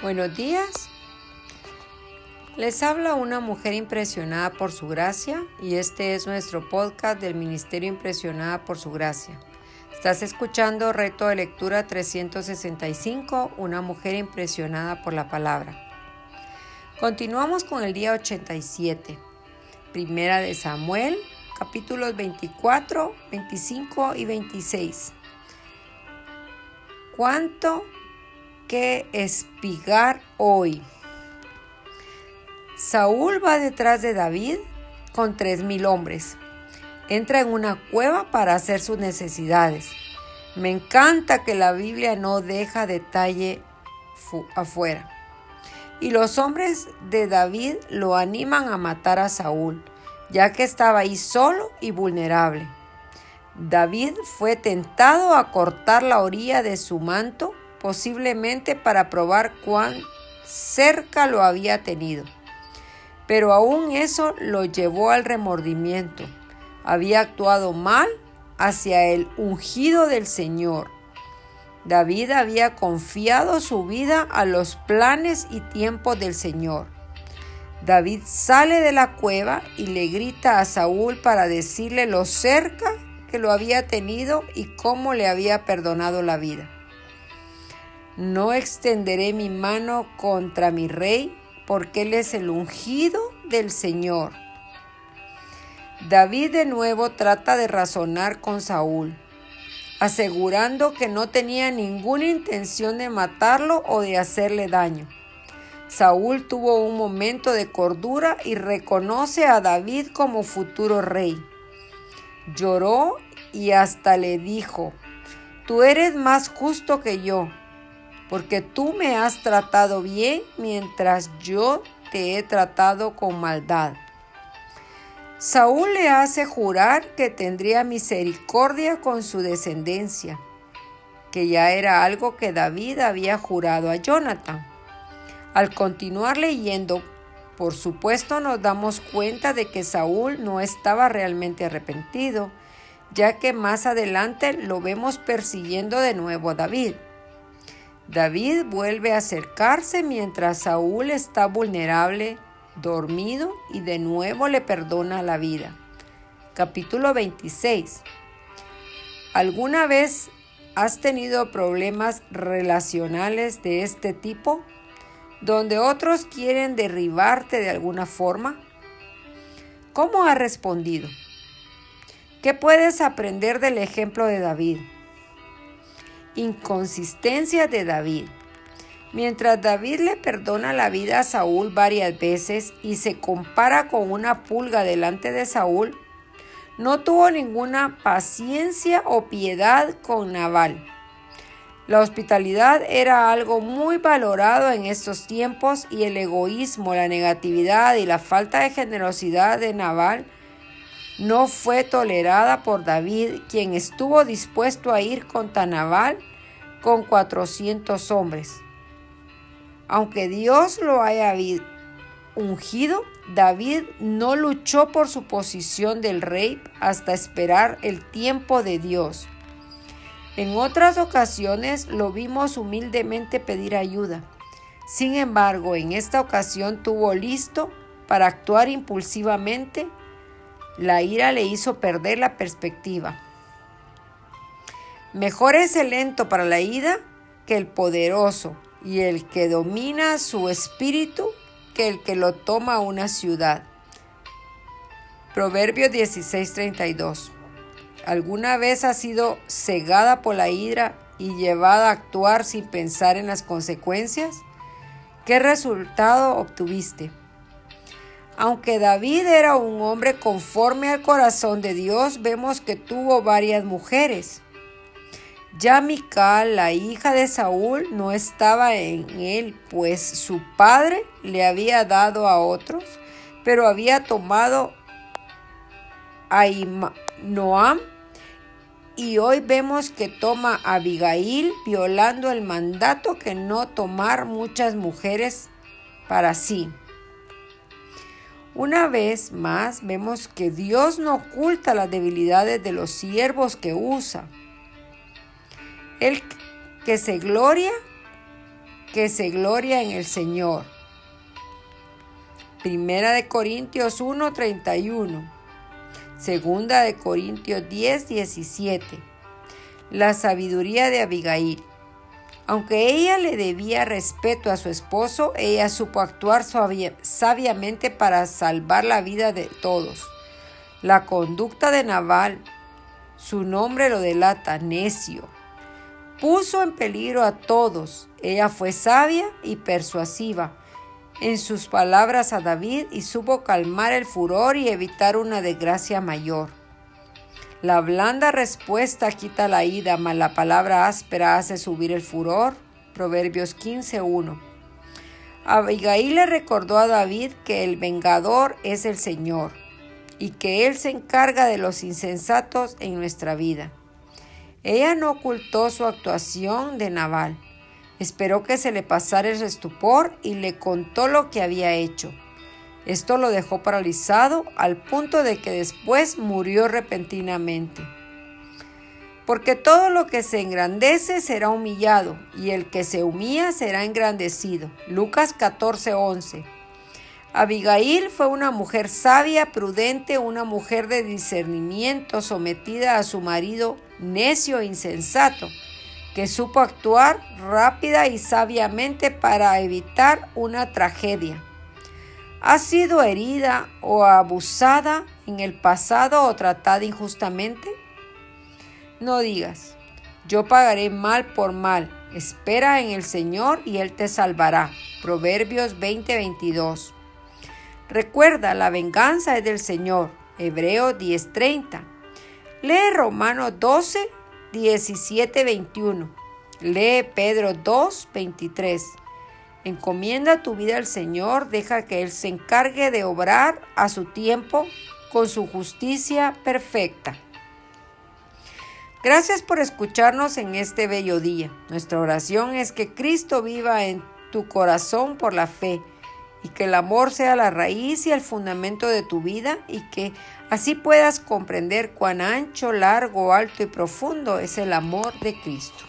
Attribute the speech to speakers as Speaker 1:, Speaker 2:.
Speaker 1: Buenos días. Les habla una mujer impresionada por su gracia y este es nuestro podcast del Ministerio Impresionada por su gracia. Estás escuchando Reto de Lectura 365, una mujer impresionada por la palabra. Continuamos con el día 87, Primera de Samuel, capítulos 24, 25 y 26. ¿Cuánto que espigar hoy. Saúl va detrás de David con tres mil hombres. Entra en una cueva para hacer sus necesidades. Me encanta que la Biblia no deja detalle afuera. Y los hombres de David lo animan a matar a Saúl, ya que estaba ahí solo y vulnerable. David fue tentado a cortar la orilla de su manto posiblemente para probar cuán cerca lo había tenido. Pero aún eso lo llevó al remordimiento. Había actuado mal hacia el ungido del Señor. David había confiado su vida a los planes y tiempos del Señor. David sale de la cueva y le grita a Saúl para decirle lo cerca que lo había tenido y cómo le había perdonado la vida. No extenderé mi mano contra mi rey, porque él es el ungido del Señor. David de nuevo trata de razonar con Saúl, asegurando que no tenía ninguna intención de matarlo o de hacerle daño. Saúl tuvo un momento de cordura y reconoce a David como futuro rey. Lloró y hasta le dijo, Tú eres más justo que yo, porque tú me has tratado bien mientras yo te he tratado con maldad. Saúl le hace jurar que tendría misericordia con su descendencia, que ya era algo que David había jurado a Jonathan. Al continuar leyendo, por supuesto nos damos cuenta de que Saúl no estaba realmente arrepentido, ya que más adelante lo vemos persiguiendo de nuevo a David. David vuelve a acercarse mientras Saúl está vulnerable, dormido y de nuevo le perdona la vida. Capítulo 26. ¿Alguna vez has tenido problemas relacionales de este tipo? Donde otros quieren derribarte de alguna forma? ¿Cómo has respondido? ¿Qué puedes aprender del ejemplo de David? Inconsistencia de David. Mientras David le perdona la vida a Saúl varias veces y se compara con una pulga delante de Saúl, no tuvo ninguna paciencia o piedad con Nabal. La hospitalidad era algo muy valorado en estos tiempos y el egoísmo, la negatividad y la falta de generosidad de Nabal no fue tolerada por David, quien estuvo dispuesto a ir contra Nabal con 400 hombres. Aunque Dios lo haya ungido, David no luchó por su posición del rey hasta esperar el tiempo de Dios. En otras ocasiones lo vimos humildemente pedir ayuda. Sin embargo, en esta ocasión tuvo listo para actuar impulsivamente. La ira le hizo perder la perspectiva. Mejor es el lento para la ida que el poderoso, y el que domina su espíritu que el que lo toma una ciudad. Proverbio 16:32. ¿Alguna vez has sido cegada por la ira y llevada a actuar sin pensar en las consecuencias? ¿Qué resultado obtuviste? Aunque David era un hombre conforme al corazón de Dios, vemos que tuvo varias mujeres. Ya Mical, la hija de Saúl, no estaba en él, pues su padre le había dado a otros, pero había tomado a Noam y hoy vemos que toma a Abigail violando el mandato que no tomar muchas mujeres para sí. Una vez más vemos que Dios no oculta las debilidades de los siervos que usa. El que se gloria, que se gloria en el Señor. Primera de Corintios 1:31. Segunda de Corintios 10:17. La sabiduría de Abigail. Aunque ella le debía respeto a su esposo, ella supo actuar sabiamente para salvar la vida de todos. La conducta de Naval, su nombre lo delata, necio. Puso en peligro a todos. Ella fue sabia y persuasiva en sus palabras a David y supo calmar el furor y evitar una desgracia mayor. La blanda respuesta quita la ira, mas la palabra áspera hace subir el furor. Proverbios 15.1. Abigail le recordó a David que el vengador es el Señor y que Él se encarga de los insensatos en nuestra vida. Ella no ocultó su actuación de Naval. Esperó que se le pasara el estupor y le contó lo que había hecho. Esto lo dejó paralizado al punto de que después murió repentinamente. Porque todo lo que se engrandece será humillado, y el que se humilla será engrandecido. Lucas 14:11. Abigail fue una mujer sabia, prudente, una mujer de discernimiento, sometida a su marido necio e insensato, que supo actuar rápida y sabiamente para evitar una tragedia. ¿Has sido herida o abusada en el pasado o tratada injustamente? No digas, yo pagaré mal por mal. Espera en el Señor y Él te salvará. Proverbios 20:22. Recuerda, la venganza es del Señor. Hebreo 10:30. Lee Romanos 12, 17, 21. Lee Pedro 2, 23. Encomienda tu vida al Señor, deja que Él se encargue de obrar a su tiempo con su justicia perfecta. Gracias por escucharnos en este bello día. Nuestra oración es que Cristo viva en tu corazón por la fe y que el amor sea la raíz y el fundamento de tu vida y que así puedas comprender cuán ancho, largo, alto y profundo es el amor de Cristo.